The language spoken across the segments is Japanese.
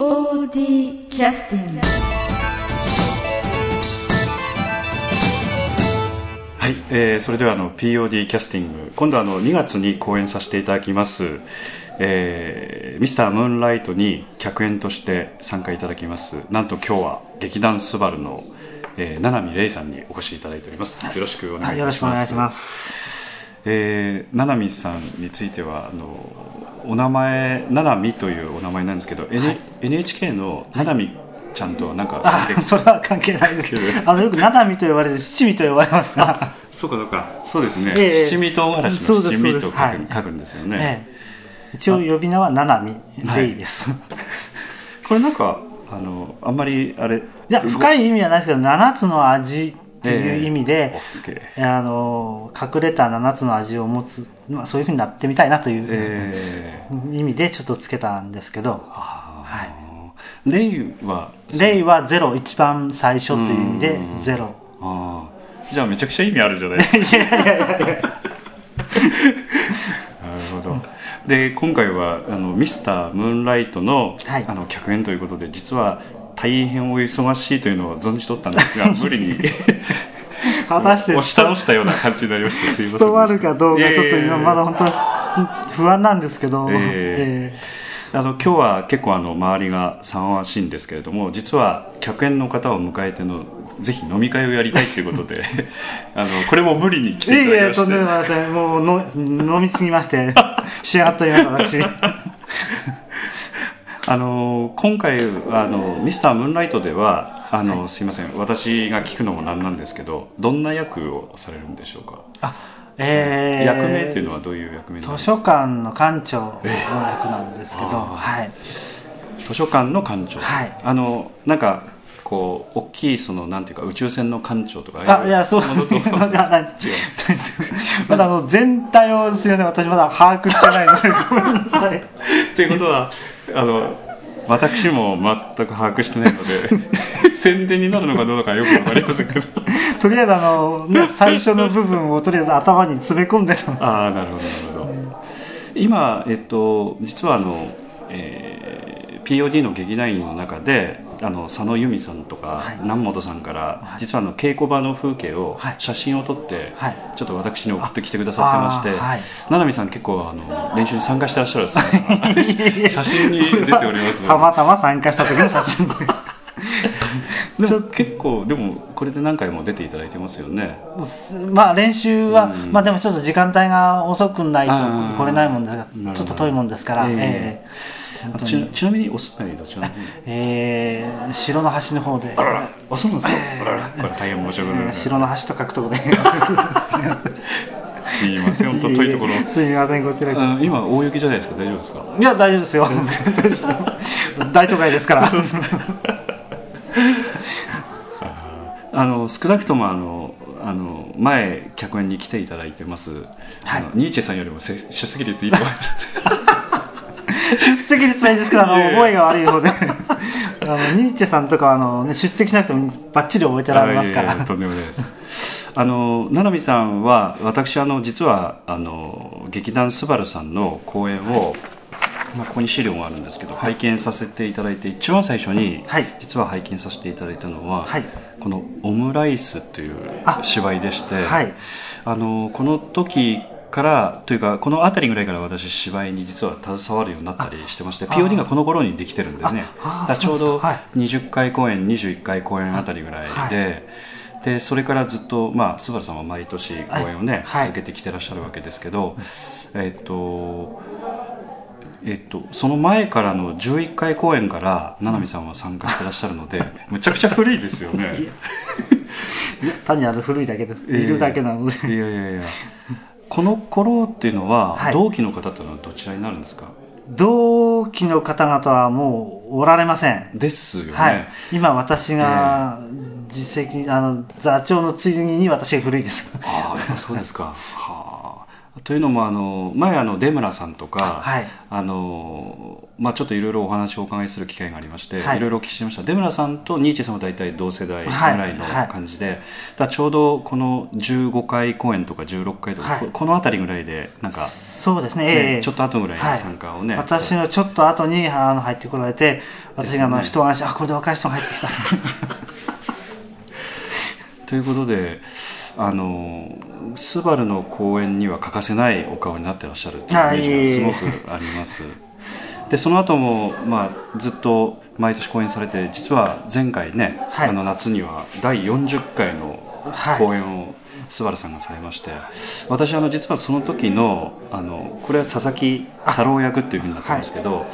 POD キャスティングはい、えーそれではあの POD キャスティング今度はあの2月に公演させていただきます、えーミスタームーンライトに客演として参加いただきます。なんと今日は劇団スバルの、えー、七海玲さんにお越しいただいております。よろしくお願はいします。よろしくお願いします。えー、七海さんについてはあのお名前七海というお名前なんですけど、N NHK の七海ちゃんとはなんかあ関係、それは関係ないです。あの、よく七海と呼ばれる、七味と呼ばれますが、そうかそうか。そうですね、ええ。七味唐辛子の七味と書く,、はい。書くんですよね、ええ。一応呼び名は七海でいいです。い、これなんかあのあんまりあれ？や、深い意味はないですけど、七つの味っていう意味えでえ、おすげえ。あの、隠れた七つの味を持つ、まあそういうふうになってみたいなというえー意味でちょっとつけたんですけど、あはい。ーレイは？レイはゼロ、一番最初という意味でゼロ。じゃあめちゃくちゃ意味あるじゃないですか。い やいやいやいや。なるほど。で今回はあのミスタームーンライトの,、はい。あの客演ということで実は大変お忙しいというのを存じ取ったんですが 無理に。果たして押し倒したような感じになりましてすいません伝わるかどうかちょっと今まだい本当に不安なんですけど、ええ。あの今日は結構あの周りが騒がしいんですけれども実は客演の方を迎えてのぜひ飲み会をやりたいということで あのこれも無理に来えいていただきまして。やいやとんでもありません。もうの飲みすぎまして仕上がっております私あの今回あのミスタームーンライトではあの、すいません。私が聞くのもなんなんですけどどんな役をされるんでしょうか、あえー、役名というのはどういう役名なんですか？図書館の館長の役なんですけど、はい。図書館の館長、はい。あのなんかこう大きいそのなんていうか宇宙船の館長とかあいやそう。ものといやないまだあの全体をすみません。私まだ把握してないのでごめんなさい。ということはあの私も全く把握してないので 宣伝になるのかどうかよくわかりませんけど。とりあえずあの、ね、最初の部分をとりあえず頭に詰め込んでたの ああなるほどなるほど。今えっと実はあの、えー POD の劇団員の中であの佐野由美さんとか、はい。南本さんから、実はあの稽古場の風景をはい。写真を撮って、はい。ちょっと私に送ってきてくださってまして、七海さん結構あの練習に参加してらっしゃるですね写真に出ておりますたまたま参加した時の写真。で でも結構でもこれで何回も出ていただいてますよね。まあ練習は、うん。まあでもちょっと時間帯が遅くないと来れないもんですがちょっと遠いもんですから、え。ええあとちちなみにお住まいどちらの方に。ええー城の端の方で、あららあそうなんですか、あららこれ大変申し訳ございません。城の端と書くところで。すいません本当遠いところ。すみませんこちらあ今大雪じゃないですか？大丈夫ですか？いや大丈夫ですよ。大丈夫ですよ大都会ですから。あの少なくともあのあの前客演に来ていただいてます、あのニーチェさんよりもせ出席率いいと思います出席率はいいですけどあのいえいえ覚えが悪いので。あのニーチェさんとかはあの、ね、出席しなくてもバッチリ覚えてられますから。とんでもないです。あの七海さんは私あの実はあの劇団スバルさんの公演を、まあ、ここに資料があるんですけど、拝見させていただいて一番最初に、はい。実は拝見させていただいたのは、はい。この「オムライス」というあ。芝居でして、はい。あのこの時からというかこの辺りぐらいから私芝居に実は携わるようになったりしてまして POD がこの頃にできてるんですね。ちょうどそうですか。はい。20回公演21回公演あたりぐらいで、でそれからずっとまあスバルさんは毎年公演をね、はい。続けてきてらっしゃるわけですけど、えっとえっと、その前からの11回公演から七海さんは参加してらっしゃるので むちゃくちゃ古いですよね。いや単にあの古いだけです、いるだけなので。いやいやいやこの頃っていうのは、はい。同期の方っていうのはどちらになるんですか？同期の方々はもうおられません。ですよね、はい、今私が実績、あの座長の次に私が古いです。ああそうですか。はあというのもあの前あの出村さんとか、はい。あのまあ、ちょっといろいろお話をお伺いする機会がありまして、はい。い、ろいろお聞きしました。出村さんとニーチェさんは大体同世代ぐはいらいのはい。感じで、だからちょうどこの15回公演とか16回とか、はい。ここの辺りぐらいでなんか、そうですね、ねええ。ちょっと後ぐらいに参加をね、私のちょっと後にあの入ってこられて私があの、ですね一安心あこれで若い人が入ってきたと。ということであのスバルの公演には欠かせないお顔になってらっしゃるっていうイメージがすごくあります。でその後もまあずっと毎年公演されて実は前回ね、はい。あの夏には第40回の公演をスバルさんがされまして、私あの実はその時のあのこれは佐々木太郎役っていうふうになってますけど、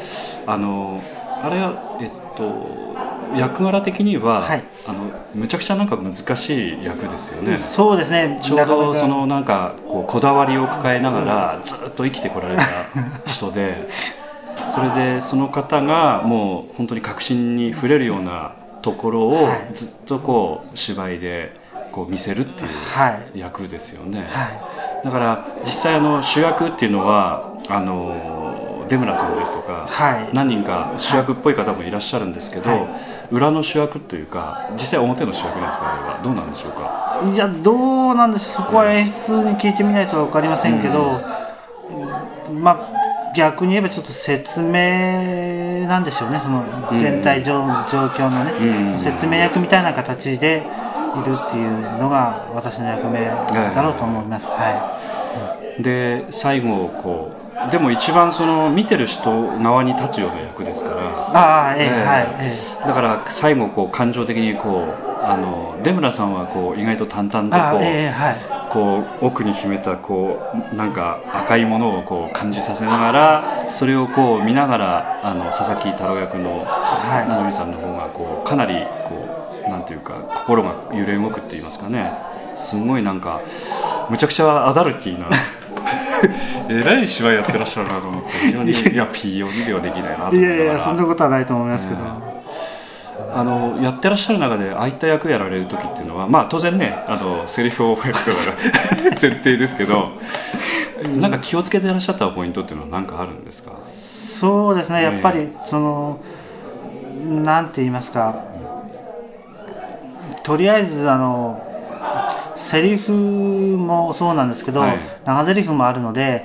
あのあれはえっと役柄的には、はい。あのむちゃくちゃなんか難しい役ですよね。そうですね。ちょうどそのなんかこうこだわりを抱えながらずっと生きてこられた 人でそれでその方がもう本当に確信に触れるようなところをはい。ずっとこう芝居でこう見せるっていうはい。役ですよね。はだから実際あの主役っていうのはあの出村さんですとか、はい。何人か主役っぽい方もいらっしゃるんですけど、はい裏の主役というか実際表の主役なんですかあれはどうなんでしょうか？いいやどうなんでしょう。そこは演出に聞いてみないと分かりませんけど、まあ逆に言えばちょっと説明なんでしょうね。その全体状,、状況のね、うん。説明役みたいな形でいるっていうのが私の役目だろうと思います、はで最後こうでも一番その見てる人側に立つような役ですから。い、ああええええ。はいええ。だから最後こう感情的にこうあの出村さんはこう意外と淡々とこう,、ええはい。こう奥に秘めたこうなんか赤いものをこう感じさせながらそれをこう見ながらあの佐々木太郎役のはい。名波さんの方がこうかなりこうなんていうか心が揺れ動くって言いますかね。すごいなんかむちゃくちゃアダルティーな えらい芝居やってらっしゃるなと思って非常にいや POD ではできないなと思いやいやそんなことはないと思いますけど、あのやってらっしゃる中でああいった役やられる時っていうのはまあ当然ねあのセリフを覚えることが 前提ですけどなんか気をつけてらっしゃったポイントっていうのは何かあるんですか？そうですねやっぱりそのなんて言いますか。とりあえずあのセリフもそうなんですけど、はい。長セリフもあるので、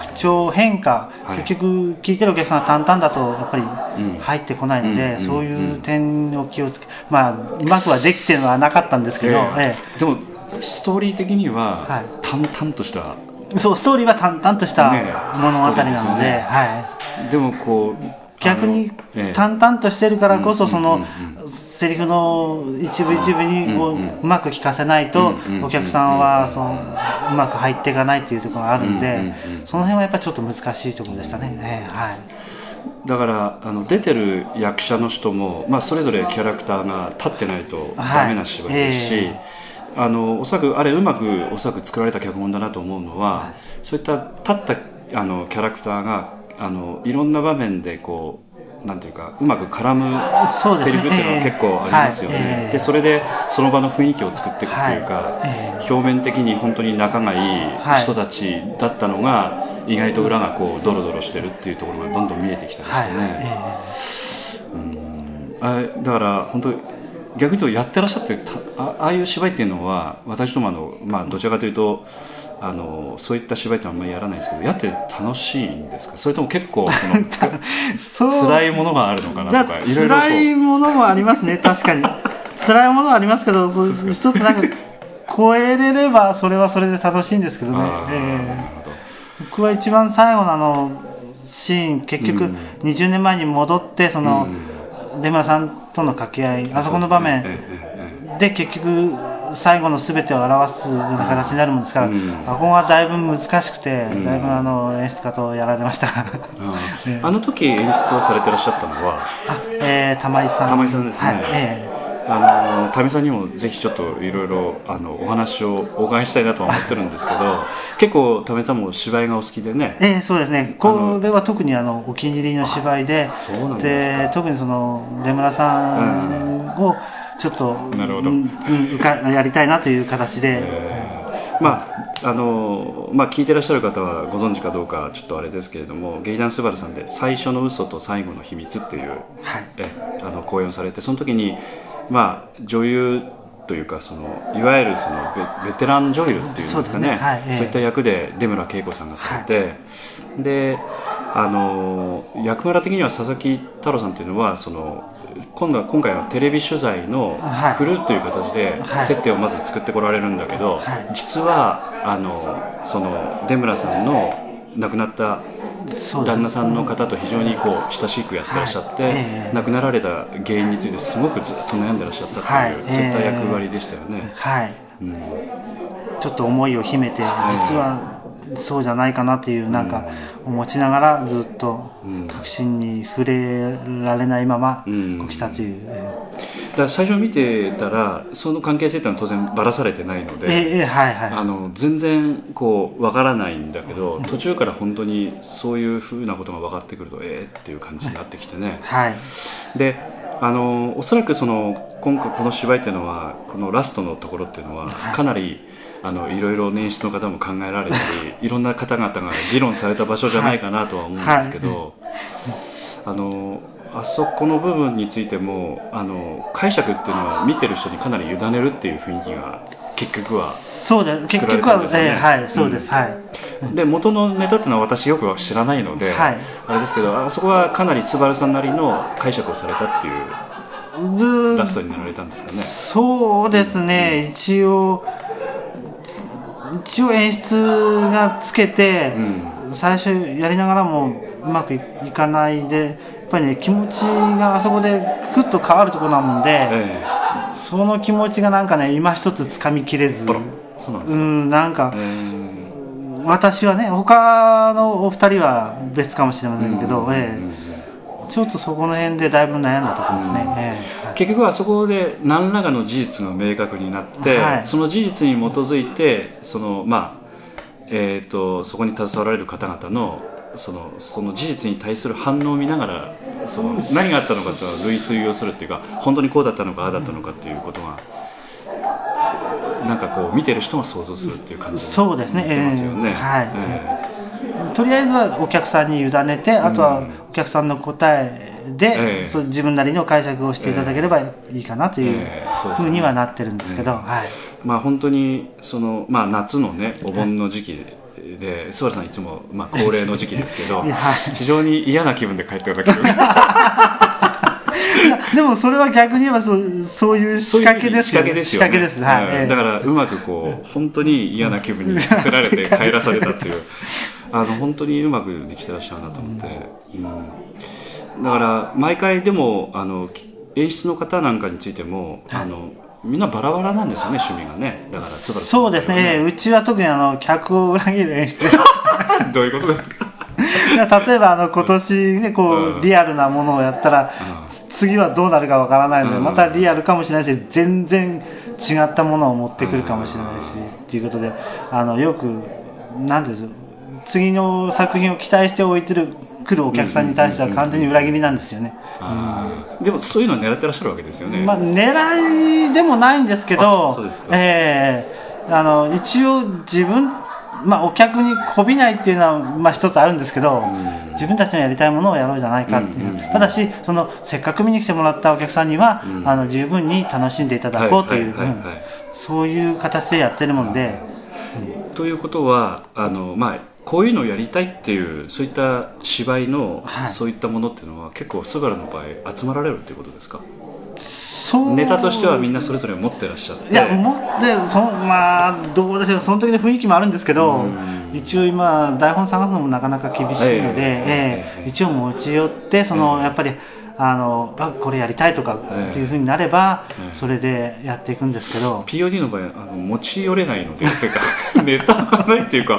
口調変化、はい。結局聞いてるお客さんが淡々だとやっぱりうん。入ってこないので、うんそういう点を気をつけまあうまくはできてるのはなかったんですけど、ええ。えでもストーリー的にははい。淡々とした、えそうストーリーは淡々とした物語なので、ストーリーですよね。はい。でもこう逆に淡々としてるからこそうんそのうんセリフの一部一部にこううまく聞かせないとお客さんはそのうまく入っていかないっていうところがあるんでうんその辺はやっぱりちょっと難しいところでしたね。ええはい。だからあの出てる役者の人も、まあ、それぞれキャラクターが立ってないとダメな芝居ですし、はいえ。あのおそらくあれうまくおそらく作られた脚本だなと思うのは、そういった立ったあのキャラクターがあのいろんな場面でこうなんていうかうまく絡むそうですね。セリフっていうのは結構ありますよね、ええはいでそれでその場の雰囲気を作っていくっていうか、はいえ表面的に本当に仲がいいはい人たちだったのが、意外と裏がこうドロドロしてるっていうところがどんどん見えてきたりはいしてね、え。あだから本当逆に言うとやってらっしゃってたあああいう芝居っていうのは私どもあの、まあ、どちらかというとあのそういった芝居ってあんまりやらないですけどやって楽しいんですか？それとも結構その そう。辛いものがあるのかなだとかいろいろと辛いものもありますね。確かに。辛いものはありますけどそう一つなんか超えれればそれはそれで楽しいんですけどね。ええ。なるほど。僕は一番最後のあのシーン結局うん。20年前に戻ってその出村さんとの掛け合いあそこの場面で結局最後の全てを表すような形になるもんですから、うん。あここがだいぶ難しくて、だいぶあの演出家とやられました。あ の時演出をされてらっしゃったのは？あ、えー、玉井さん。玉井さんですね。はいえあの民さんにもぜひちょっといろいろあのお話をお伺いしたいなとは思ってるんですけど 結構民さんも芝居がお好きでね。えええそうですね。これは特にあのお気に入りの芝居でで特にその出村さんをちょっと、なるほど。うんうかやりたいなという形で、まああのまあ、聞いてらっしゃる方はご存知かどうかちょっとあれですけれども劇団スバルさんで「最初の嘘と最後の秘密」っていう、はい、えあの講演をされてその時に、まあ、女優というかそのいわゆるそのベベテラン女優っていうんですかね、ね。はい、そういった役で出村恵子さんがされて、はい、であの役柄的には佐々木太郎さんっていうのはその今度は今回はテレビ取材のクルーという形で設定をまず作ってこられるんだけど、はい、実はあのその出村さんの亡くなった旦那さんの方と非常にこう親しくやってらっしゃって、はい。えー、亡くなられた原因についてすごくずっと悩んでらっしゃったっていう、はい、そういった役割でしたよね。はい、うん、ちょっと思いを秘めて実はそうじゃないかなっていうなんか思ちながらずっと確信に触れられないまま来たという、だから最初見てたらその関係性っていうのは当然ばらされてないので、えーはいはい、あの全然こう分からないんだけど途中から本当にそういうふうなことが分かってくるとええー、っていう感じになってきてね、はい、であのおそらくその今回この芝居っていうのはこのラストのところっていうのはかなり、あのいろいろ年出の方も考えられたり いろんな方々が議論された場所じゃないかなとは思うんですけど、あのあそこの部分についてもあの解釈っていうのは見てる人にかなり委ねるっていう雰囲気が結局はそうで結局は、えー、はいそうです、うん、はい。で元のネタっていうのは私よくは知らないので、はい、あれですけどあそこはかなりスバルさんなりの解釈をされたっていうラストになられたんですかね。そうですね、うん、一応一応演出がつけて、うん、最初やりながらもうまくいかないでやっぱりね気持ちがあそこでふっと変わるところなもんで、えー、その気持ちがなんかね今一つつかみきれず。うんなんか、私はね他のお二人は別かもしれませんけど、うん、えーちょっとそこの辺でだいぶ悩んだところですね、うん。えーはい、結局はそこで何らかの事実が明確になって、はい、その事実に基づいてそのまあえーと、そこに携わられる方々のそのその事実に対する反応を見ながらその何があったのかと類推をするっていうか本当にこうだったのかああだったのかっていうことがなんかこう見てる人が想像するっていう感じそうですね、えー、はい、えー。とりあえずはお客さんに委ねてあとはお客さんの答えで、えー、そう自分なりの解釈をしていただければいいかなというふうにはなってるんですけど、はい。まあ、本当にその、まあ、夏のねお盆の時期で。で諏訪さんいつも、まあ、恒例の時期ですけど 非常に嫌な気分で帰っていただけるでもそれは逆に言えばそうそういう仕掛けですよね。仕掛けですよね、はい、だからうまくこう本当に嫌な気分にさせられて帰らされたっていう。あの本当にうまくできてらっしゃるなと思って、うん、だから毎回でもあの演出の方なんかについても、はい、あのみんなバラバラなんですよね趣味がね。だからそうですね、うちは特にあの客を裏切る演出 どういうことですか？例えばあの今年ねこう、リアルなものをやったら、次はどうなるかわからないので、またリアルかもしれないし全然違ったものを持ってくるかもしれないし、ということであのよくなんです次の作品を期待しておいてる来るお客さんに対しては完全に裏切りなんですよね、うん、でもそういうのを狙ってらっしゃるわけですよね、まあ、狙いでもないんですけどえー、あの一応自分まあ、お客にこびないっていうのは、まあ、一つあるんですけど、自分たちのやりたいものをやろうじゃないかっていう、ただしそのせっかく見に来てもらったお客さんには、あの十分に楽しんでいただこうという、そういう形でやってるもんで。ということはあの、まあ、こういうのをやりたいっていうそういった芝居の、はい、そういったものっていうのは結構菅原の場合集まられるっていうことですか？ネタとしてはみんなそれぞれ持ってらっしゃって。いや持ってそまあどうでしょう。その時の雰囲気もあるんですけど一応今台本探すのもなかなか厳しいので、一応持ち寄ってその、やっぱりあのこれやりたいとかっていうふうになれば、それでやっていくんですけど。POD の場合あの持ち寄れないのでってかネタがないっていうか。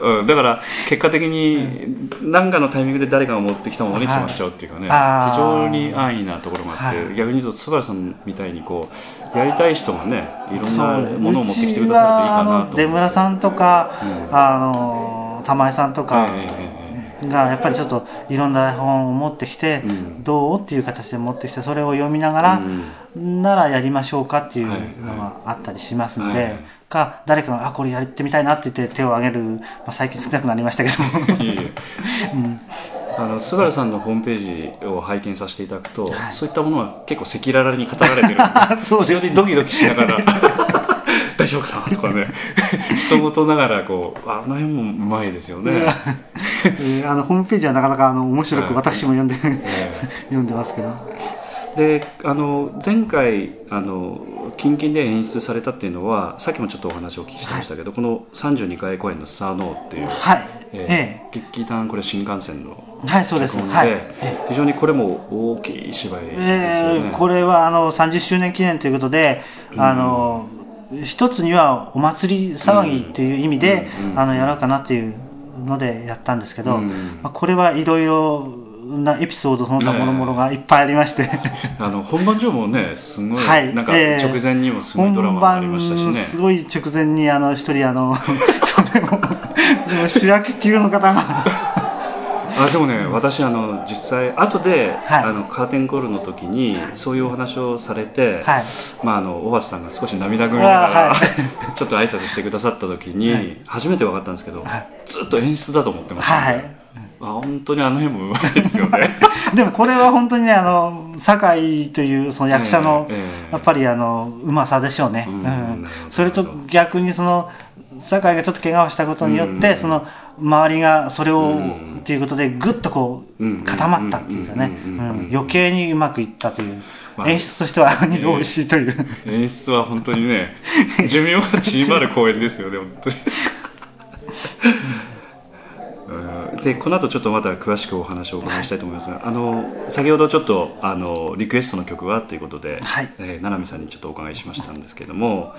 うん、だから結果的に何かのタイミングで誰かが持ってきたものに決まっちゃうっていうかね、はい、非常に安易なところがあって、はい、逆に言うと須原さんみたいにこうやりたい人がねいろんなものを持ってきてくださるといいかなと出村さんとか、うん、あの玉井さんとか、がやっぱりちょっといろんな本を持ってきて、うん、どうっていう形で持ってきてそれを読みながら、うん、ならやりましょうかっていうのがあったりしますんで、はい。はい、か、誰かが、あ、これやってみたいなって言って手を挙げる、まあ、最近少なくなりましたけど。いえいえ。あの菅原さんのホームページを拝見させていただくと、そういったものは結構赤裸々に語られてる そうです非常にドキドキしながら大丈夫かなとかね。人事ながらこうあの辺もうまいですよね、えーあのホームページはなかなかあの面白はい。く私も読んで、え読んでますけど。であの前回あの近々で演出されたっていうのはさっきもちょっとお話をお聞きしてましたけど、この32回公演の「スターノー」っていう、はい。ええ。ー劇団これ新幹線のえはい、そうです。はい。え非常にこれも大きい芝居ですよね、えーこれはあの30周年記念ということで、あの一つにはお祭り騒ぎっていう意味で、あのやろうかなっていうのでやったんですけど、うんまあ、これはいろいろなエピソードその他もろもろがいっぱいありまして、あの本番上もねすごい、はい。なんかえー直前にもすごいドラマがありましたしね、すごい直前にあの一人あの それ も主役級の方があでもね私あの実際後で、はい。あのカーテンコールの時にそういうお話をされて、はい。まあ、あの小橋さんが少し涙ぐみながら、あはい。ちょっと挨拶してくださった時に、初めて分かったんですけど、はい。ずっと演出だと思ってました、はい。ねあ本当にあの辺もうまいですよね。でもこれは本当にねあの酒井というその役者の、やっぱりあのうまさでしょうね、うん。うん。それと逆にその酒井がちょっと怪我をしたことによって、その周りがそれを、うんっていうことでぐっとこう固まったっていうかね。余計にうまくいったという、まあ。演出としては二度美味しいという、演出は本当にね寿命が縮まる公演ですよね本当に。う んでこの後ちょっとまた詳しくお話をお伺いしたいと思いますが、あの先ほどちょっとあのリクエストの曲はということで、はい。えー、七海さんにちょっとお伺いしましたんですけども、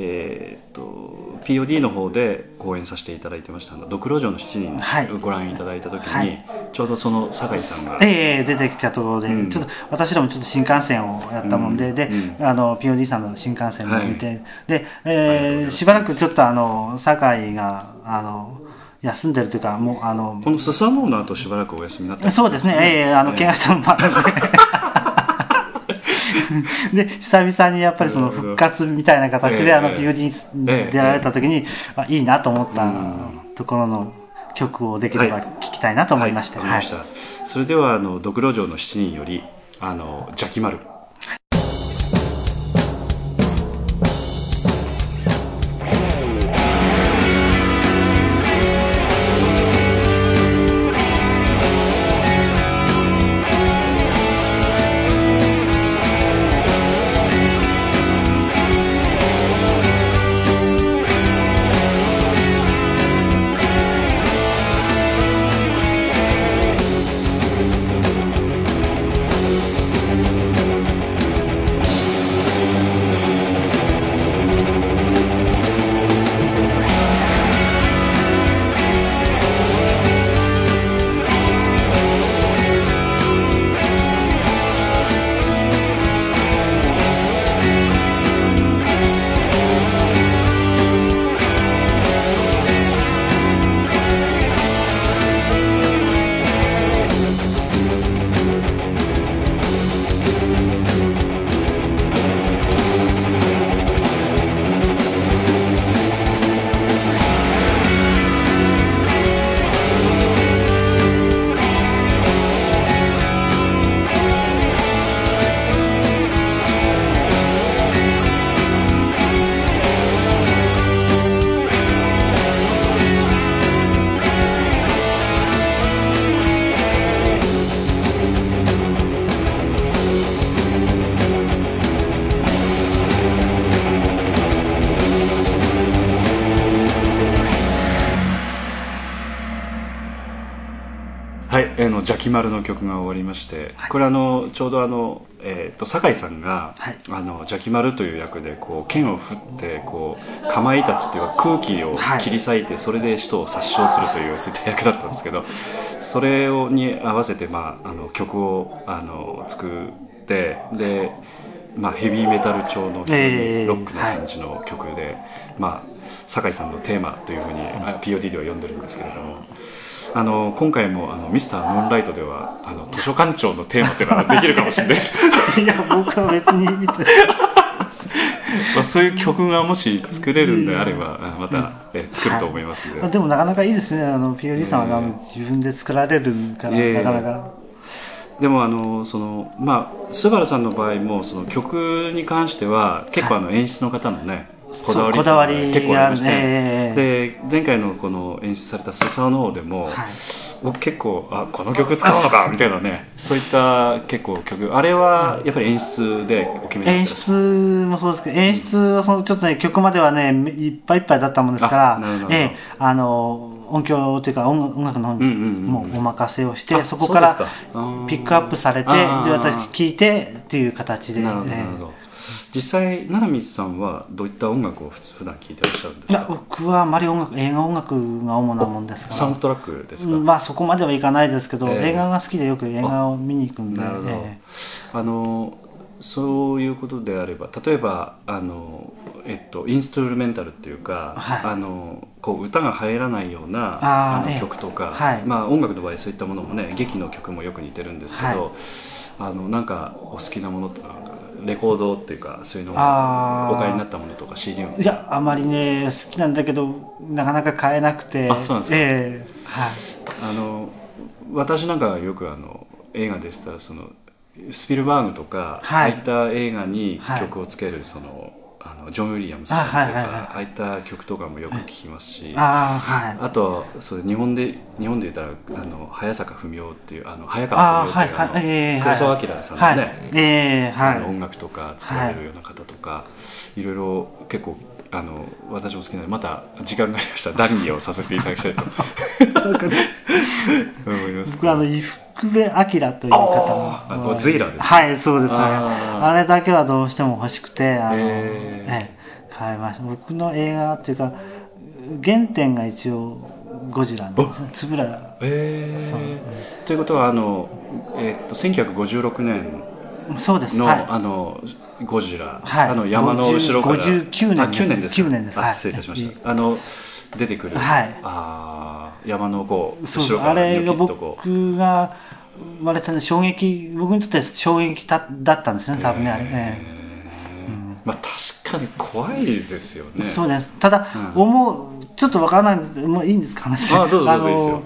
えー、と POD の方で講演させていただいてました。ドクロ城の7はい。人ご覧いただいた時に、はい。ちょうどその酒井さんが、ええ出てきたところで、うん。ちょっと私らもちょっと新幹線をやったもんで、で、うあの POD さんの新幹線も見て、はい。で、えーしばらくちょっとあの酒井があの休んでるというかもうあのこのスサノーの後しばらくお休みになった。そうですね、ええあの怪我したのもあるんで。で久々にやっぱりその復活みたいな形ええであのええ。POD に出られた時に、あいいなと思ったうん。ところの曲をできればはい。聞きたいなと思いまして、はい、わかりました。それではあのドクロ城の7人よりあの邪気丸。はい、えーの邪気丸の曲が終わりまして、これあのちょうどあのえっ、と酒井さんが、はい。あの邪気丸という役でこう剣を振ってこうかまいたちっていうか空気をはい。切り裂いて、それで人を殺傷するというそういった役だったんですけど、それをに合わせてまああの曲をあの作ってで。まあ、ヘビーメタル調のロックな感じの曲で、まあ、酒井さんのテーマというふうにあ POD では呼んでるんですけれどもあの今回もあのミスタームーンライトではあの図書館長のテーマっていうのはできるかもしれない。いや僕は別に見て まあそういう曲がもし作れるんであればあまた、え作ると思いますんで、あでもなかなかいいですね。あの POD さんは自分で作られるからなかなか。でもあのそのまあスバルさんの場合もその曲に関しては結構あの演出の方のね、こだわりそうこだわり結構ありまして、ね。で前回のこの演出された「スサノオ」でも、はい。僕結構あこの曲使うのかみたいなね。そういった結構曲。あれはやっぱり演出でお決め演出もそうですけど演出はそのちょっとね曲まではねいっぱいいっぱいだったもんですからええ。あの音響というか音楽の方にうんうんうんもうお任せをして、あそこからそうですか。あーピックアップされてで私聴いてっていう形でなるほどなるほど、実際七海さんはどういった音楽を普通普段聴いてらっしゃるんですか？僕はあまり音楽映画音楽が主なもんですからサウンドトラックですか、うんまあそこまではいかないですけど、ええ。映画が好きでよく映画を見に行くんで、えあのそういうことであれば例えばあの、えっと、インストゥルメンタルっていうか、はい。あのこう歌が入らないようなあの曲とか、はい。まあ、音楽の場合そういったものもね劇の曲もよく似てるんですけど、はい。あのなんかお好きなものとか？レコードっていうかそういうのあー。お買いになったものとか CD を。えいやあまりね好きなんだけどなかなか買えなくて。あそうなんですか？ええはい。あの私なんかはよくあの映画でしたらそのスピルバーグとか、はい。ああいった映画にはい。曲をつけるそのあのジョン・ウィリアムスさんとかあはいはいはい。ああいった曲とかもよく聞きますし、ああはい。あとはそう日本で日本で言ったらあの早坂文夫っていうあの早あ川文夫っていうあのはいええ黒澤明さんのね、はい。ええはあのい音楽とか作られるような方とか、い、ろいろ結構あの私も好きなのでまた時間がありましたら談義をさせていただきたいと 思います。僕はあの伊福部明という方あこうズイラーですね。はいそうですね。あー。あれだけはどうしても欲しくてあの、へええ買いました。僕の映画っていうか原点が一応ゴジラなんですね。円谷えー。そう。ということはあの、えーっと1956年の,、そうです。はい。あのゴジラ、はい。あの山の後ろから。50 59年あです。9年ですか。9年です。はい。あ失礼いたしました。あの出てくる、はい。あー山のこう後ろからあれが僕が生まれた衝撃僕にとっては衝撃だだったんですね多分ねあれ、ええまあ確かに怖いですよね。そうです。ただ、うん。思うちょっとわからないんですけどもういいんですか話。あの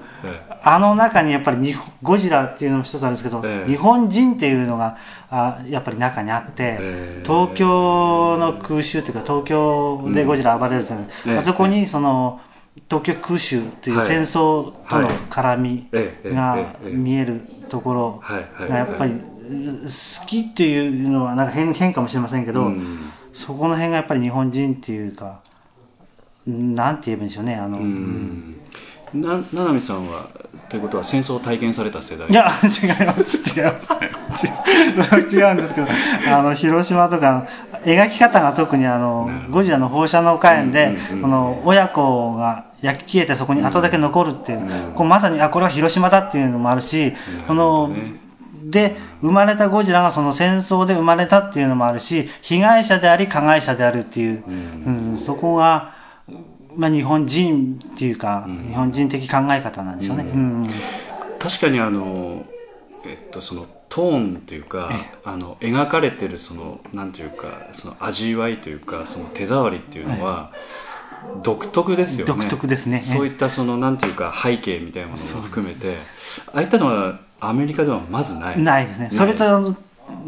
あの中にやっぱり日本ゴジラっていうのも一つあるんですけど、ええ。日本人っていうのがあやっぱり中にあって、ええ。東京の空襲というか東京でゴジラ暴れるじゃない、うんあそこにその東京空襲というはい。戦争とのはい。絡みええが見えるところがやっぱり好きっていうのはなんか変変かもしれませんけど、うん。そこの辺がやっぱり日本人っていうかなんて言えばいいんでしょうねあの、うんな七海さんはということは戦争を体験された世代？いや、違います、違います。違う。違うんですけど、あの、広島とか、描き方が特にあのゴジラの放射能火炎でうの、親子が焼き消えてそこに後だけ残るっていううん、こうまさに、あ、これは広島だっていうのもあるし、こので、生まれたゴジラがその戦争で生まれたっていうのもあるし、被害者であり加害者であるっていう、うん、そこが、まあ日本人っていうか、日本人的考え方なんでしょうね。うん。確かにあのえっとそのトーンっていうかあの描かれてるそのなんていうかその味わいというかその手触りっていうのは独特ですよね。独特ですね。そういったそのなんていうか背景みたいなものも含めて。ああいったのはアメリカではまずない。ないですね。それと、や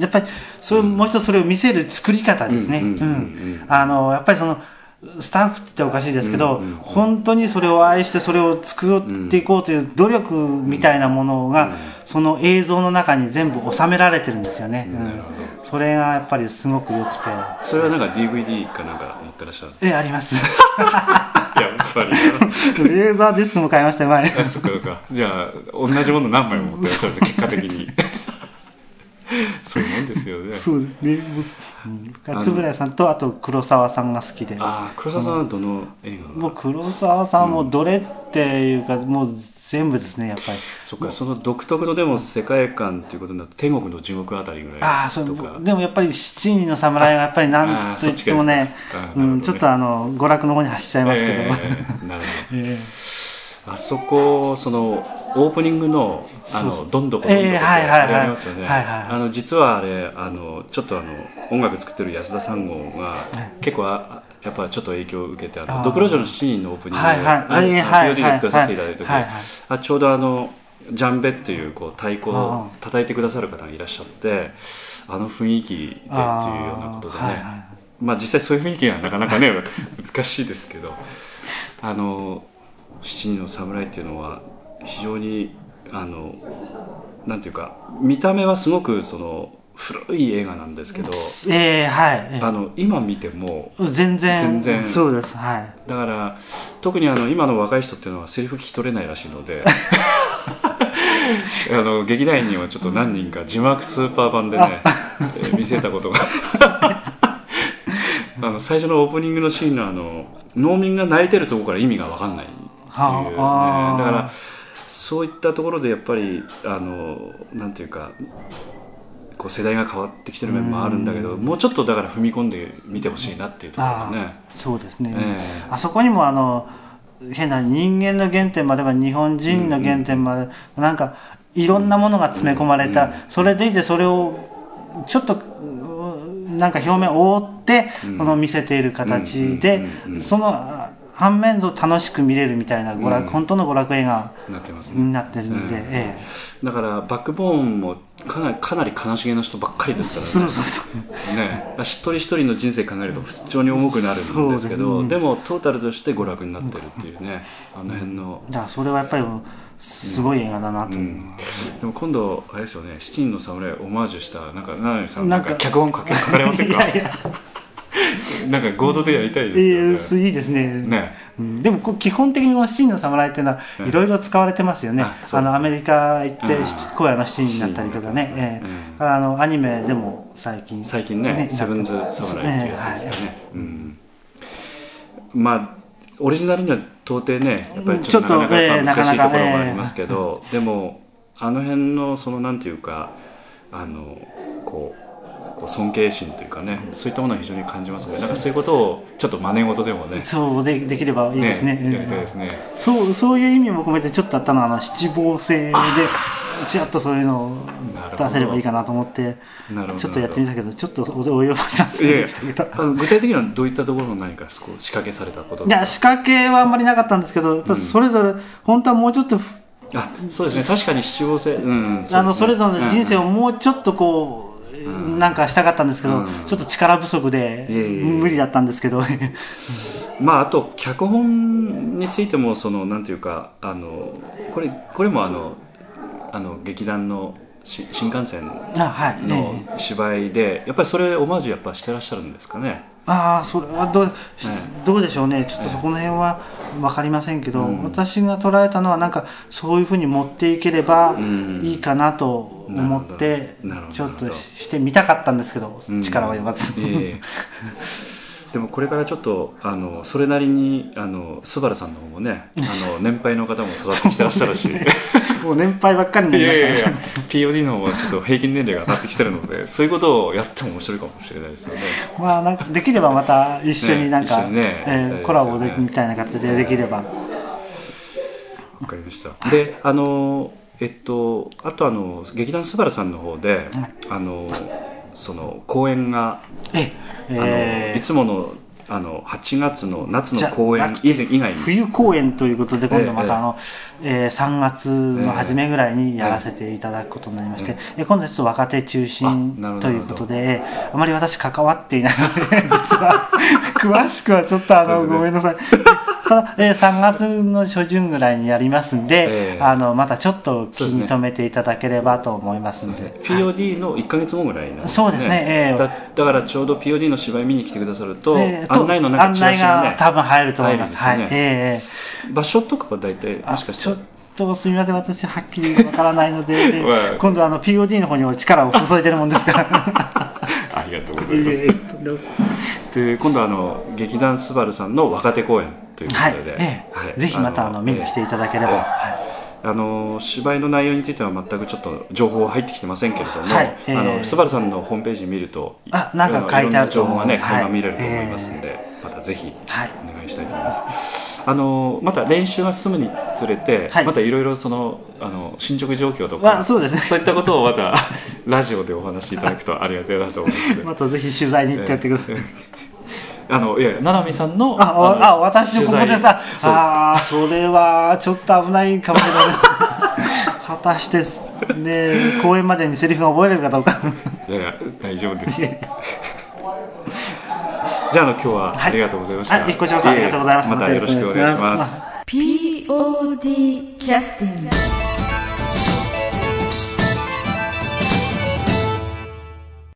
っぱり、それ、もう一つそれを見せる作り方ですね。うんんううんうんうん。あの、やっぱりその、スタッフっておかしいですけど、うんうんうん本当にそれを愛してそれを作っていこうという努力みたいなものが、その映像の中に全部収められてるんですよね。うんそれがやっぱりすごく良くて。それはなんか DVD かなんか持ってらっしゃるんですえ、あります。か やっぱりレーザーディスクも買いましたよ、前。あそっかそっかじゃあ同じもの何枚も持ってらっしゃるんです結果的に そういうもんですよね。そうですね。僕円谷さんと、あと黒沢さんが好きで。ああ黒沢さんはどの映画もう黒沢さんもどれっていうか、もう全部ですねやっぱり。そっかその独特のでも世界観っていうことになると天国の地獄あたりぐらいああそうでもやっぱり七人の侍がやっぱりなんと言ってもねねうん、ちょっとあの娯楽の方に走っちゃいますけど、えーなるほど。えあそこそのオープニングのあのどんどこどんどこってありますよね、あの実はあれあのちょっとあの音楽作ってる安田三郷が結構あやっぱちょっと影響を受けてあのドクロ城の7人のオープニングはいはい。ああのえーはい。POD で作らせていただいた時あちょうどあのジャンベっていうこう太鼓あを叩いてくださる方がいらっしゃってあの雰囲気でっていうようなことでね、まあ実際そういう雰囲気がなかなかね 難しいですけど。あの七人の侍っていうのは非常にあのなんていうか見た目はすごくその古い映画なんですけどえー、はい、えーあの今見ても全然全然。そうですはい。だから特にあの今の若い人っていうのはセリフ聞き取れないらしいので あの劇団員にはちょっと何人か字幕スーパー版でね、えー見せたことが。あの最初のオープニングのシーンのあの農民が泣いてるところから意味が分かんないっていう、ね、はあだからそういったところでやっぱりあのなんていうかこう世代が変わってきてる面もあるんだけどもうちょっとだから踏み込んで見てほしいなっていうところね。ーそうですね、ええあそこにもあの変な人間の原点までは日本人の原点まで、なんかいろんなものが詰め込まれた、それでいてそれをちょっとうなんか表面を覆って、この見せている形で、そのあ反面と楽しく見れるみたいな娯楽、うん。本当の娯楽映画なってますなってるんで、うんえだからバックボーンもかなりかなり悲しげな人ばっかりえですそうからね。そうそうね。一人一人の人生考えると非常に重くなるんですけそうどですねでもトータルとして娯楽になってるっていうね。あの辺の、だからそれはやっぱりすごい映画だなと。思います、でも今度あれですよね。七人の侍をオマージュしたなんか七海さんなんか脚本書け書かれませんか？いやいや なんか合同でやりたいえですよね。ーいいですね。ね。うん。でも基本的にこの侍っていうのはうんいろいろ使われてますよね、あのアメリカ行って荒野の七人になったりとかね、ええ。うん。だからあのアニメでも最近。最近ねセブンズ侍っていうやつですよね、うん。まあオリジナルには到底ねやっぱりちょっとなかなか難しいところもありますけど、でもあの辺のそのなんていうかあのこうこう尊敬心というかねそういったものは非常に感じますね。だからそういうことをちょっと真似事でもねそうでできればいいですね。やりたいですね、そうそういう意味も込めてちょっとあったのはあの七芒星で ちらっとそういうのを出せればいいかなと思ってちょっとやってみたけどちょっとお及ばなすぎでしたけど。具体的にはどういったところの何か仕掛けされたこといや仕掛けはあんまりなかったんですけどやっぱそれぞれ本当はもうちょっとあそうですね。確かに七五星うん、うんあのそれぞれの人生を、をもうちょっとこう、なんかしたかったんですけど、うん。ちょっと力不足でいえいえ無理だったんですけど、まああと脚本についてもそのなんていうかあのこれこれもあのあの劇団のし新幹線あはい、えのえ。芝居で、やっぱりそれオマージュやっぱしてらっしゃるんですかねああそれはどう,、どうでしょうね。ちょっとそこの辺は分かりませんけど、うん。私が捉えたのはなんかそういうふうに持っていければん。いいかなと思って、ちょっとしてみたかったんですけど、うん。力及ばず、でもこれからちょっとあのそれなりにあのスバルさんの方もねあの 年配の方も育ってきてらっしゃるし。もう年配ばっかりにないりましたね。やいやいや POD の方はちょっと平均年齢が上がってきてるので そういうことをやっても面白いかもしれないですよね。まあなんかできればまた一緒になんか、ねねえーコラボでみたいな形でできれば、わかりました。で、あの、えっと、あとあの、劇団スバルさんの方で、あの、その公演が、えあのえーいつもの、あの、8月の夏の公演以前以外に、冬公演ということで今度まええたあの、えー3月の初めぐらいにやらせていただくことになりまして、え今度はちょっと若手中心ということで、えーあまり私関わっていないので実は 詳しくはちょっとあの、ごめんなさい。ただ、えー3月の初旬ぐらいにやりますんで、ええ。あのまたちょっと気に留めていただければと思いますんで。POD の1か月後ぐらいなんですそうですねええ。だだからちょうど POD の芝居見に来てくださると、えーと案内の中案内がね、多分入ると思います。はい。ええ場所とかは大体、あもしかしたらちょっ。とすみません、私はっきりわからないので、今度あの POD の方にお力を注いでるもんですから。ありがとうございます。で今度はあの劇団スバルさんの若手公演というこはいとで、。ええはいぜひまたあの見に来ていただければ。ええはいあの芝居の内容については全くちょっと情報は入ってきてませんけれども、はいええあのスバルさんのホームページ見るとあなんか書いてある情報がね、はい。見れると思いますんで、またぜひはい。お願いしたいと思います。あのまた練習が進むにつれて、はい。またいろいろそのあの進捗状況とか、まあそうですね。そういったことをまたラジオでお話しいただくとありがたいなと思います。またぜひ取材に行ってやってください。あのいや七海さんのあ、あ、のあ私のここでさ、ああ、それはちょっと危ないかもしれない。果たして、ね、公演までにセリフが覚えれるかどうか。いやいや大丈夫です。じゃああの今日はありがとうございました、はい、こちらこそありがとうございました。またよろしくお願いします。POD キャスティング